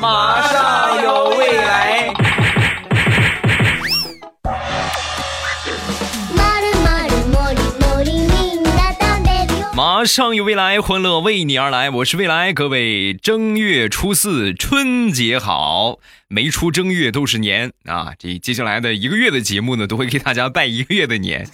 马上有未来。马上有未来，欢乐为你而来。我是未来，各位正月初四春节好，没出正月都是年啊！这接下来的一个月的节目呢，都会给大家拜一个月的年。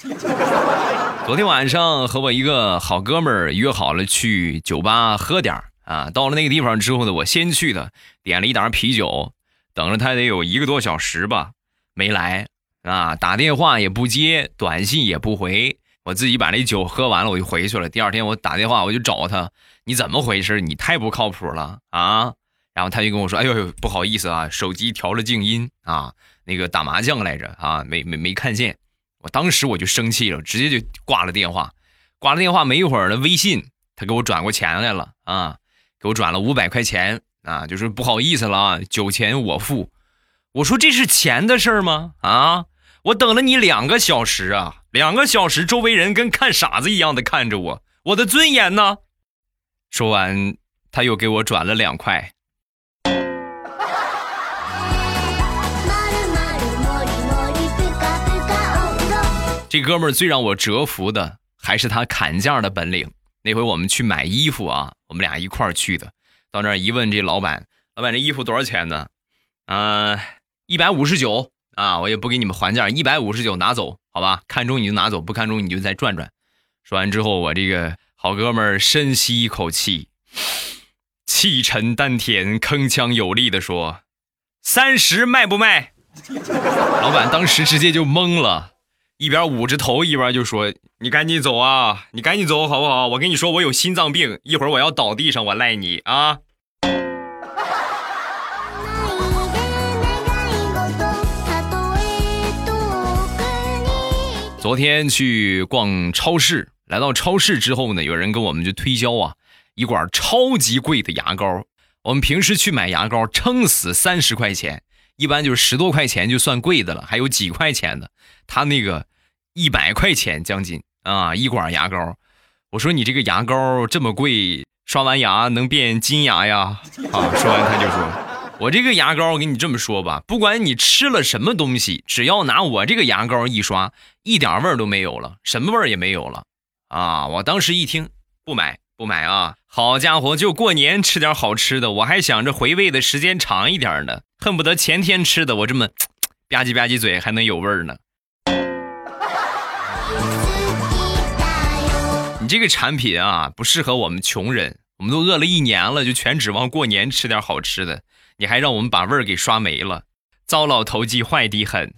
昨天晚上和我一个好哥们儿约好了去酒吧喝点儿啊，到了那个地方之后呢，我先去的，点了一打啤酒，等着他得有一个多小时吧，没来啊，打电话也不接，短信也不回。我自己把那酒喝完了，我就回去了。第二天我打电话，我就找他，你怎么回事？你太不靠谱了啊！然后他就跟我说：“哎呦，不好意思啊，手机调了静音啊，那个打麻将来着啊，没没没看见。”我当时我就生气了，直接就挂了电话。挂了电话没一会儿呢，微信他给我转过钱来了啊，给我转了五百块钱啊，就是不好意思了啊，酒钱我付。我说这是钱的事儿吗？啊？我等了你两个小时啊，两个小时，周围人跟看傻子一样的看着我，我的尊严呢？说完，他又给我转了两块。这哥们儿最让我折服的还是他砍价的本领。那回我们去买衣服啊，我们俩一块儿去的，到那儿一问这老板，老板这衣服多少钱呢？嗯，一百五十九。啊，我也不给你们还价，一百五十九拿走，好吧？看中你就拿走，不看中你就再转转。说完之后，我这个好哥们儿深吸一口气，气沉丹田，铿锵有力的说：“三十卖不卖？”老板当时直接就懵了，一边捂着头，一边就说：“你赶紧走啊，你赶紧走好不好？我跟你说，我有心脏病，一会儿我要倒地上，我赖你啊。”昨天去逛超市，来到超市之后呢，有人跟我们就推销啊，一管超级贵的牙膏。我们平时去买牙膏，撑死三十块钱，一般就是十多块钱就算贵的了，还有几块钱的，他那个一百块钱将近啊，一管牙膏。我说你这个牙膏这么贵，刷完牙能变金牙呀？啊，说完他就说。我这个牙膏，我跟你这么说吧，不管你吃了什么东西，只要拿我这个牙膏一刷，一点味儿都没有了，什么味儿也没有了啊！我当时一听，不买不买啊！好家伙，就过年吃点好吃的，我还想着回味的时间长一点呢，恨不得前天吃的，我这么 吧唧吧唧嘴还能有味儿呢。这个产品啊，不适合我们穷人，我们都饿了一年了，就全指望过年吃点好吃的。你还让我们把味儿给刷没了，糟老头子坏的很。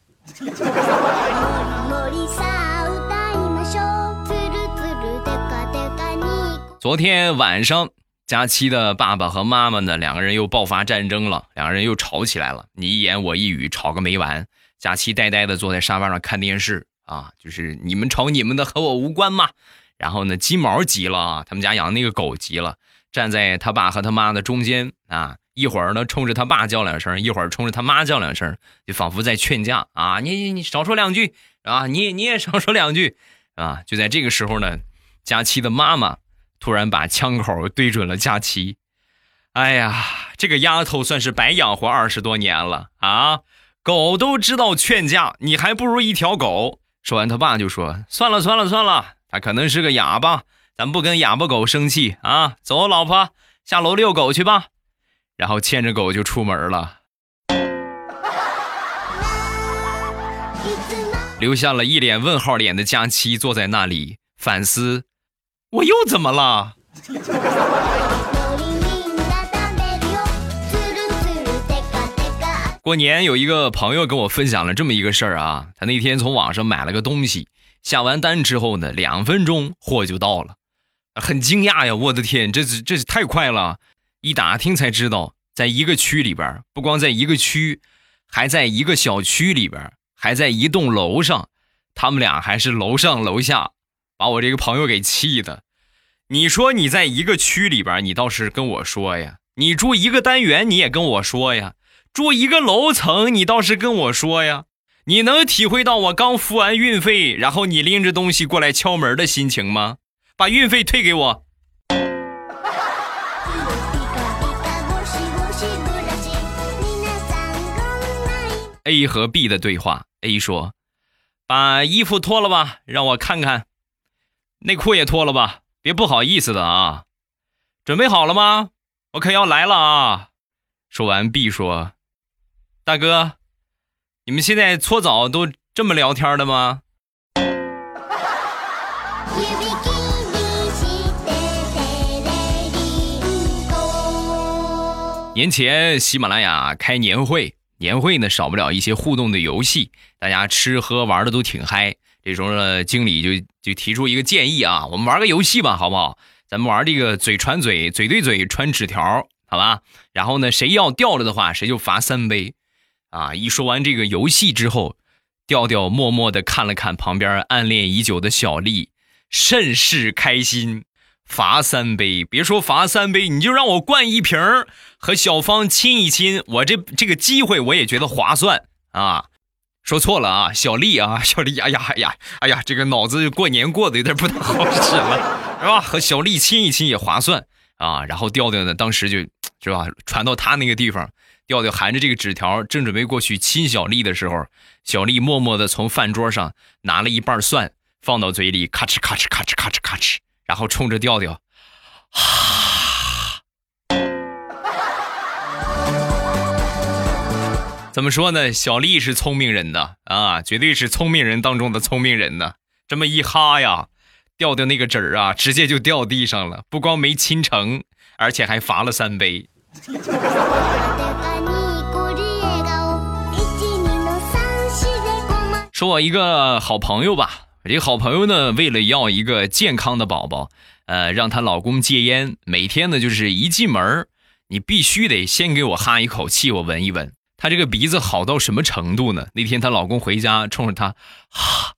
昨天晚上，佳期的爸爸和妈妈呢，两个人又爆发战争了，两个人又吵起来了，你一言我一语，吵个没完。佳期呆呆的坐在沙发上看电视啊，就是你们吵你们的，和我无关嘛。然后呢，金毛急了啊，他们家养那个狗急了，站在他爸和他妈的中间啊。一会儿呢，冲着他爸叫两声；一会儿冲着他妈叫两声，就仿佛在劝架啊！你你你少说两句啊！你你也少说两句啊！就在这个时候呢，佳琪的妈妈突然把枪口对准了佳琪。哎呀，这个丫头算是白养活二十多年了啊！狗都知道劝架，你还不如一条狗。说完，他爸就说：“算了算了算了，他可能是个哑巴，咱不跟哑巴狗生气啊！走，老婆，下楼遛狗去吧。”然后牵着狗就出门了，留下了一脸问号脸的佳期坐在那里反思：我又怎么了？过年有一个朋友跟我分享了这么一个事儿啊，他那天从网上买了个东西，下完单之后呢，两分钟货就到了，很惊讶呀！我的天，这是这太快了。一打听才知道，在一个区里边，不光在一个区，还在一个小区里边，还在一栋楼上，他们俩还是楼上楼下，把我这个朋友给气的。你说你在一个区里边，你倒是跟我说呀；你住一个单元，你也跟我说呀；住一个楼层，你倒是跟我说呀。你能体会到我刚付完运费，然后你拎着东西过来敲门的心情吗？把运费退给我。A 和 B 的对话。A 说：“把衣服脱了吧，让我看看。内裤也脱了吧，别不好意思的啊。准备好了吗？我可要来了啊！”说完，B 说：“大哥，你们现在搓澡都这么聊天的吗？” 年前喜马拉雅开年会，年会呢少不了一些互动的游戏，大家吃喝玩的都挺嗨。这时候呢，经理就就提出一个建议啊，我们玩个游戏吧，好不好？咱们玩这个嘴传嘴，嘴对嘴传纸条，好吧？然后呢，谁要掉了的话，谁就罚三杯。啊！一说完这个游戏之后，调调默默的看了看旁边暗恋已久的小丽，甚是开心。罚三杯，别说罚三杯，你就让我灌一瓶和小芳亲一亲，我这这个机会我也觉得划算啊！说错了啊，小丽啊，小丽，哎呀哎呀哎呀，这个脑子过年过得有点不太好使了，是吧？和小丽亲一亲也划算啊！然后调调呢，当时就，是吧？传到他那个地方，调调含着这个纸条，正准备过去亲小丽的时候，小丽默默的从饭桌上拿了一瓣蒜，放到嘴里，咔哧咔哧咔哧咔哧咔哧。然后冲着调调，怎么说呢？小丽是聪明人的啊，绝对是聪明人当中的聪明人呢。这么一哈呀，调调那个纸啊，直接就掉地上了。不光没亲成，而且还罚了三杯。说我一个好朋友吧。我这好朋友呢，为了要一个健康的宝宝，呃，让她老公戒烟，每天呢就是一进门，你必须得先给我哈一口气，我闻一闻。她这个鼻子好到什么程度呢？那天她老公回家，冲着她哈，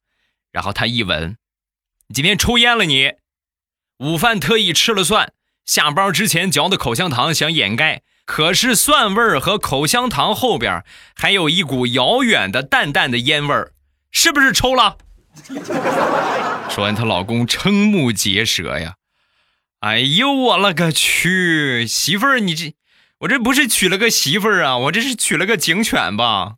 然后她一闻，今天抽烟了你？午饭特意吃了蒜，下班之前嚼的口香糖想掩盖，可是蒜味儿和口香糖后边还有一股遥远的淡淡的烟味儿，是不是抽了？说完，她老公瞠目结舌呀！哎呦，我了个去！媳妇儿，你这我这不是娶了个媳妇儿啊，我这是娶了个警犬吧？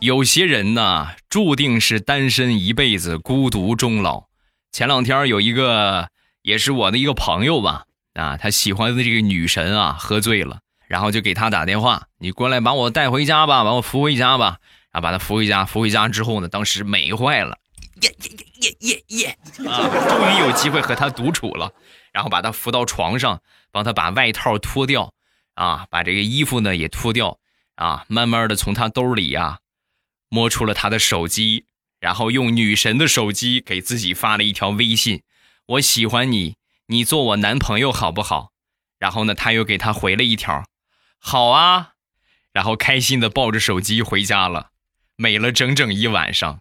有些人呢，注定是单身一辈子，孤独终老。前两天有一个，也是我的一个朋友吧，啊，他喜欢的这个女神啊，喝醉了。然后就给他打电话，你过来把我带回家吧，把我扶回家吧。然后把他扶回家，扶回家之后呢，当时美坏了，耶耶耶耶耶耶啊！终于有机会和他独处了。然后把他扶到床上，帮他把外套脱掉，啊，把这个衣服呢也脱掉，啊，慢慢的从他兜里呀摸出了他的手机，然后用女神的手机给自己发了一条微信：“我喜欢你，你做我男朋友好不好？”然后呢，他又给他回了一条。好啊，然后开心的抱着手机回家了，美了整整一晚上。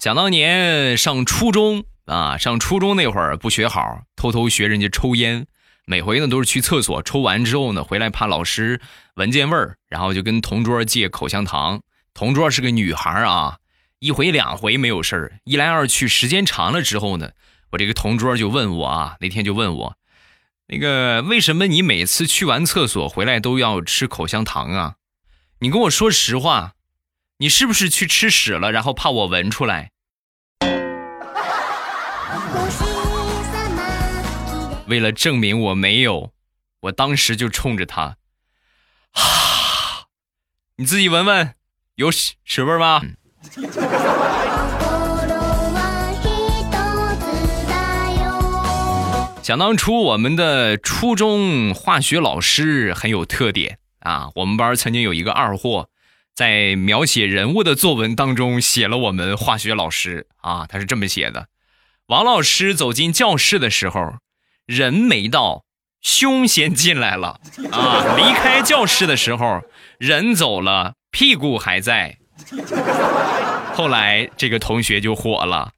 想当年上初中啊，上初中那会儿不学好，偷偷学人家抽烟，每回呢都是去厕所抽完之后呢，回来怕老师闻见味儿，然后就跟同桌借口香糖。同桌是个女孩啊。一回两回没有事儿，一来二去，时间长了之后呢，我这个同桌就问我啊，那天就问我，那个为什么你每次去完厕所回来都要吃口香糖啊？你跟我说实话，你是不是去吃屎了，然后怕我闻出来？为了证明我没有，我当时就冲着他，哈，你自己闻闻，有屎屎味吗？想当初，我们的初中化学老师很有特点啊。我们班曾经有一个二货，在描写人物的作文当中写了我们化学老师啊。他是这么写的：王老师走进教室的时候，人没到，胸先进来了啊。离开教室的时候，人走了，屁股还在。后来这个同学就火了，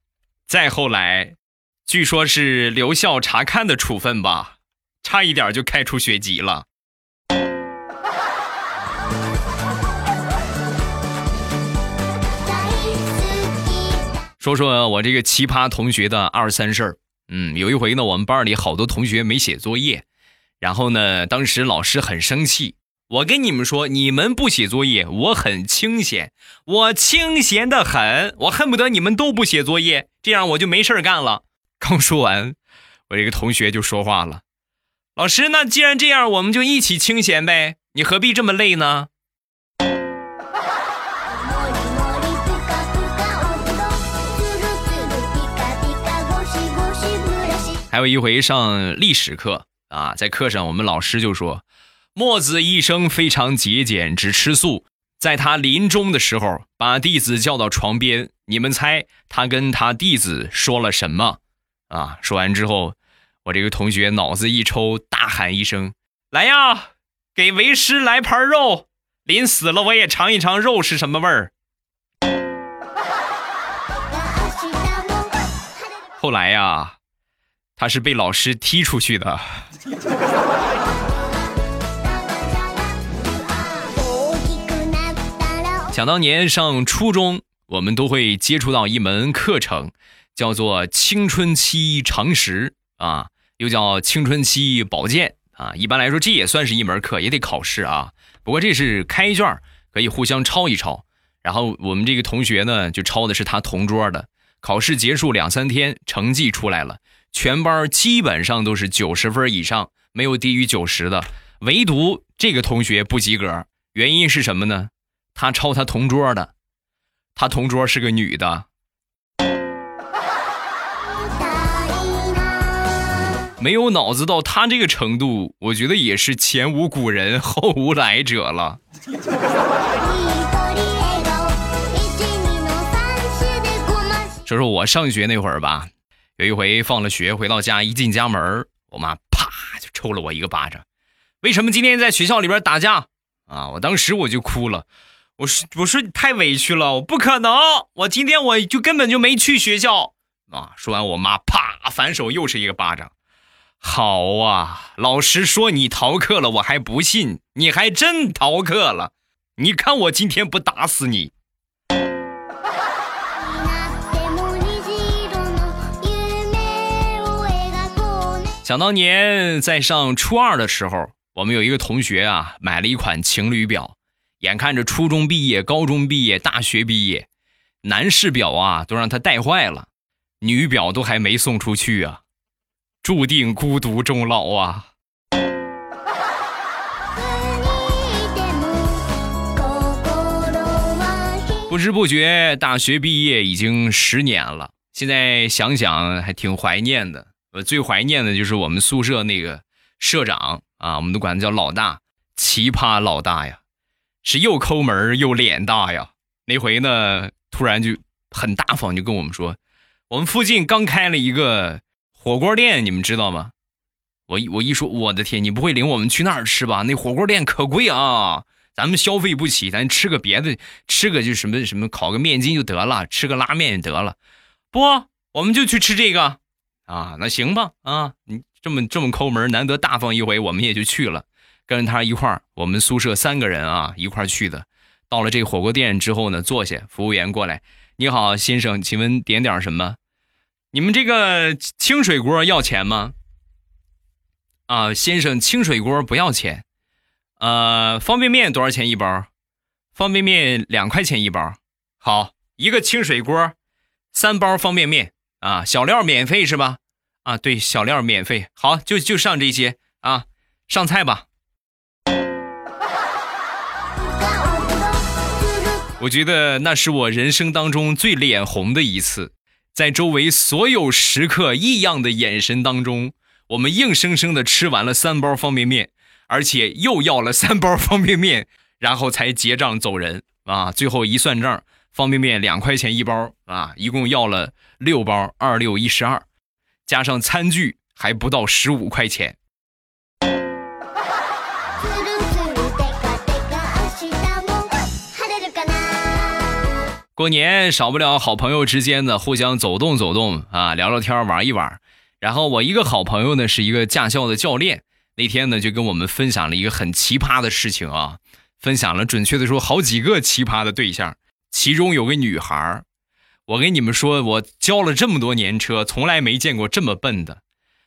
再后来，据说是留校查看的处分吧，差一点就开除学籍了。说说我这个奇葩同学的二三事儿。嗯，有一回呢，我们班里好多同学没写作业，然后呢，当时老师很生气。我跟你们说，你们不写作业，我很清闲，我清闲的很，我恨不得你们都不写作业，这样我就没事干了。刚说完，我这个同学就说话了：“老师，那既然这样，我们就一起清闲呗，你何必这么累呢？”还有一回上历史课啊，在课上我们老师就说，墨子一生非常节俭，只吃素。在他临终的时候，把弟子叫到床边，你们猜他跟他弟子说了什么？啊！说完之后，我这个同学脑子一抽，大喊一声：“来呀，给为师来盘肉！临死了我也尝一尝肉是什么味儿。”后来呀。他是被老师踢出去的。想当年上初中，我们都会接触到一门课程，叫做青春期常识啊，又叫青春期保健啊。一般来说，这也算是一门课，也得考试啊。不过这是开卷，可以互相抄一抄。然后我们这个同学呢，就抄的是他同桌的。考试结束两三天，成绩出来了。全班基本上都是九十分以上，没有低于九十的，唯独这个同学不及格。原因是什么呢？他抄他同桌的，他同桌是个女的。没有脑子到他这个程度，我觉得也是前无古人后无来者了。说说我上学那会儿吧。有一回放了学回到家，一进家门，我妈啪就抽了我一个巴掌。为什么今天在学校里边打架啊？我当时我就哭了，我说我说你太委屈了，我不可能，我今天我就根本就没去学校啊。说完，我妈啪反手又是一个巴掌。好啊，老师说你逃课了，我还不信，你还真逃课了。你看我今天不打死你。想当年在上初二的时候，我们有一个同学啊，买了一款情侣表，眼看着初中毕业、高中毕业、大学毕业，男士表啊都让他带坏了，女表都还没送出去啊，注定孤独终老啊！不知不觉，大学毕业已经十年了，现在想想还挺怀念的。我最怀念的就是我们宿舍那个社长啊，我们都管他叫老大，奇葩老大呀，是又抠门又脸大呀。那回呢，突然就很大方，就跟我们说，我们附近刚开了一个火锅店，你们知道吗？我我一说，我的天，你不会领我们去那儿吃吧？那火锅店可贵啊，咱们消费不起，咱吃个别的，吃个就什么什么烤个面筋就得了，吃个拉面就得了。不，我们就去吃这个。啊，那行吧，啊，你这么这么抠门，难得大方一回，我们也就去了，跟着他一块儿，我们宿舍三个人啊一块儿去的。到了这火锅店之后呢，坐下，服务员过来，你好，先生，请问点点什么？你们这个清水锅要钱吗？啊，先生，清水锅不要钱。呃，方便面多少钱一包？方便面两块钱一包。好，一个清水锅，三包方便面。啊，小料免费是吧？啊，对，小料免费。好，就就上这些啊，上菜吧。我觉得那是我人生当中最脸红的一次，在周围所有食客异样的眼神当中，我们硬生生的吃完了三包方便面，而且又要了三包方便面，然后才结账走人啊。最后一算账。方便面两块钱一包啊，一共要了六包，二六一十二，加上餐具还不到十五块钱。过年少不了好朋友之间的互相走动走动啊，聊聊天玩一玩。然后我一个好朋友呢是一个驾校的教练，那天呢就跟我们分享了一个很奇葩的事情啊，分享了准确的说好几个奇葩的对象。其中有个女孩儿我跟你们说，我教了这么多年车，从来没见过这么笨的。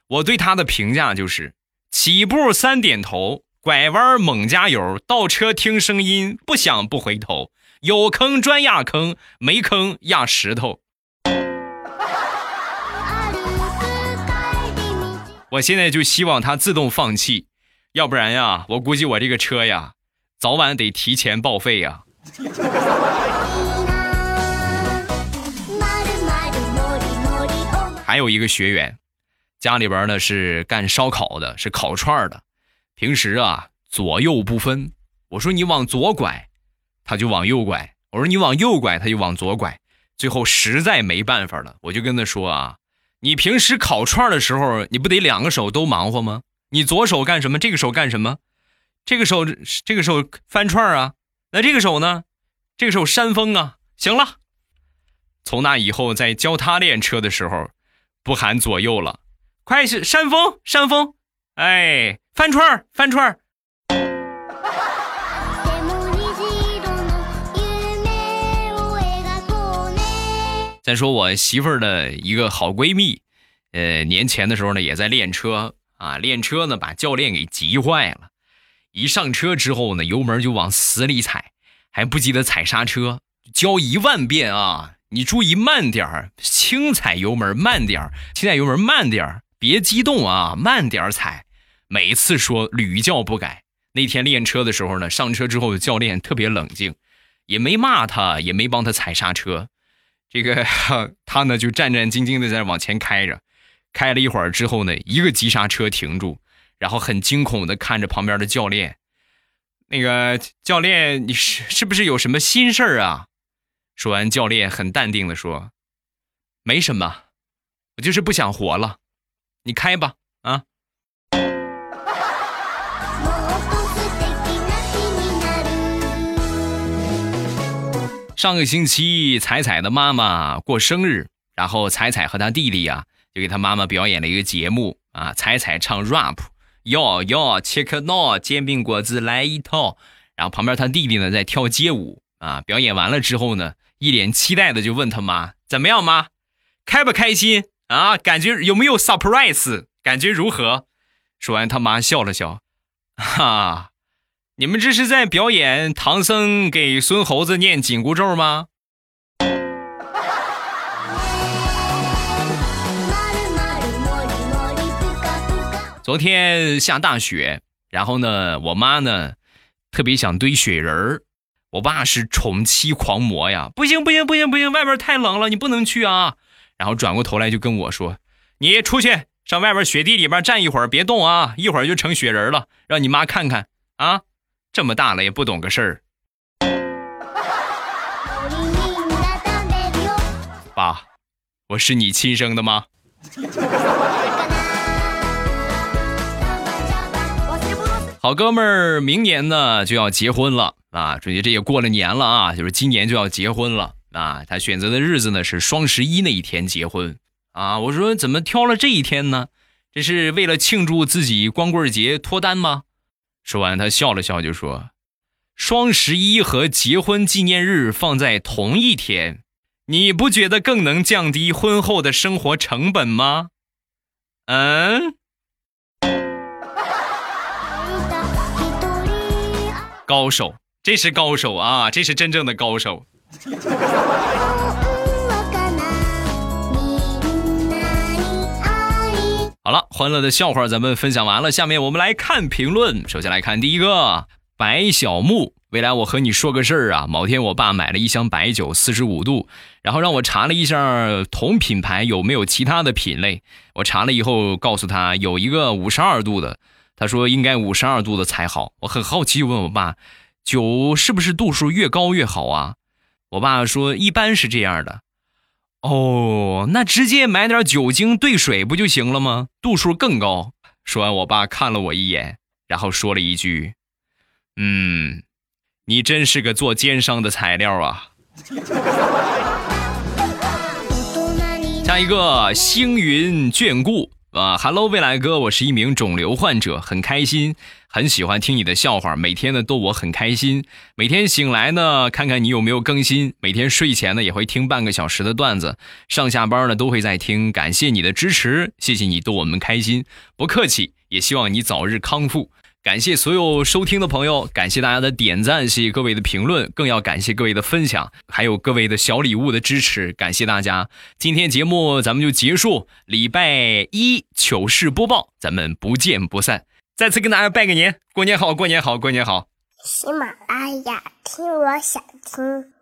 我对他的评价就是：起步三点头，拐弯猛加油，倒车听声音，不响不回头，有坑专压坑，没坑压石头。我现在就希望它自动放弃，要不然呀，我估计我这个车呀，早晚得提前报废呀。还有一个学员，家里边呢是干烧烤的，是烤串的，平时啊左右不分。我说你往左拐，他就往右拐；我说你往右拐，他就往左拐。最后实在没办法了，我就跟他说啊。你平时烤串的时候，你不得两个手都忙活吗？你左手干什么？这个手干什么？这个手这个手翻串啊？那这个手呢？这个手扇风啊？行了，从那以后在教他练车的时候，不喊左右了，快去扇风扇风，哎，翻串翻串。再说我媳妇儿的一个好闺蜜，呃，年前的时候呢，也在练车啊，练车呢把教练给急坏了。一上车之后呢，油门就往死里踩，还不记得踩刹车，教一万遍啊！你注意慢点儿，轻踩油门，慢点儿，轻踩油门，慢点儿，别激动啊，慢点儿踩。每次说屡教不改。那天练车的时候呢，上车之后教练特别冷静，也没骂他，也没帮他踩刹车。这个他呢就战战兢兢的在往前开着，开了一会儿之后呢，一个急刹车停住，然后很惊恐的看着旁边的教练。那个教练，你是是不是有什么心事儿啊？说完，教练很淡定的说：“没什么，我就是不想活了。你开吧，啊。”上个星期，彩彩的妈妈过生日，然后彩彩和她弟弟呀，就给她妈妈表演了一个节目啊。彩彩唱 rap，哟哟，切克闹，煎饼果子来一套。然后旁边他弟弟呢在跳街舞啊。表演完了之后呢，一脸期待的就问他妈：“怎么样，妈？开不开心啊？感觉有没有 surprise？感觉如何？”说完，他妈笑了笑，哈。你们这是在表演唐僧给孙猴子念紧箍咒吗？昨天下大雪，然后呢，我妈呢特别想堆雪人儿，我爸是宠妻狂魔呀，不行不行不行不行，外边太冷了，你不能去啊。然后转过头来就跟我说：“你出去上外边雪地里边站一会儿，别动啊，一会儿就成雪人了，让你妈看看啊。”这么大了也不懂个事儿，爸，我是你亲生的吗？好哥们儿，明年呢就要结婚了啊！准确这也过了年了啊，就是今年就要结婚了啊！他选择的日子呢是双十一那一天结婚啊！我说怎么挑了这一天呢？这是为了庆祝自己光棍节脱单吗？说完，他笑了笑，就说：“双十一和结婚纪念日放在同一天，你不觉得更能降低婚后的生活成本吗？”嗯，高手，这是高手啊，这是真正的高手。好了，欢乐的笑话咱们分享完了，下面我们来看评论。首先来看第一个，白小木，未来我和你说个事儿啊。某天我爸买了一箱白酒，四十五度，然后让我查了一下同品牌有没有其他的品类。我查了以后，告诉他有一个五十二度的，他说应该五十二度的才好。我很好奇，问我爸，酒是不是度数越高越好啊？我爸说一般是这样的。哦，那直接买点酒精兑水不就行了吗？度数更高。说完，我爸看了我一眼，然后说了一句：“嗯，你真是个做奸商的材料啊。”下一个星云眷顾，啊，Hello，，未来哥，我是一名肿瘤患者，很开心，很喜欢听你的笑话，每天呢逗我很开心。每天醒来呢，看看你有没有更新。每天睡前呢，也会听半个小时的段子。上下班呢，都会在听。感谢你的支持，谢谢你逗我们开心，不客气。也希望你早日康复。感谢所有收听的朋友，感谢大家的点赞，谢谢各位的评论，更要感谢各位的分享，还有各位的小礼物的支持，感谢大家。今天节目咱们就结束，礼拜一糗事播报，咱们不见不散。再次跟大家拜个年，过年好，过年好，过年好。喜马拉雅听，我想听。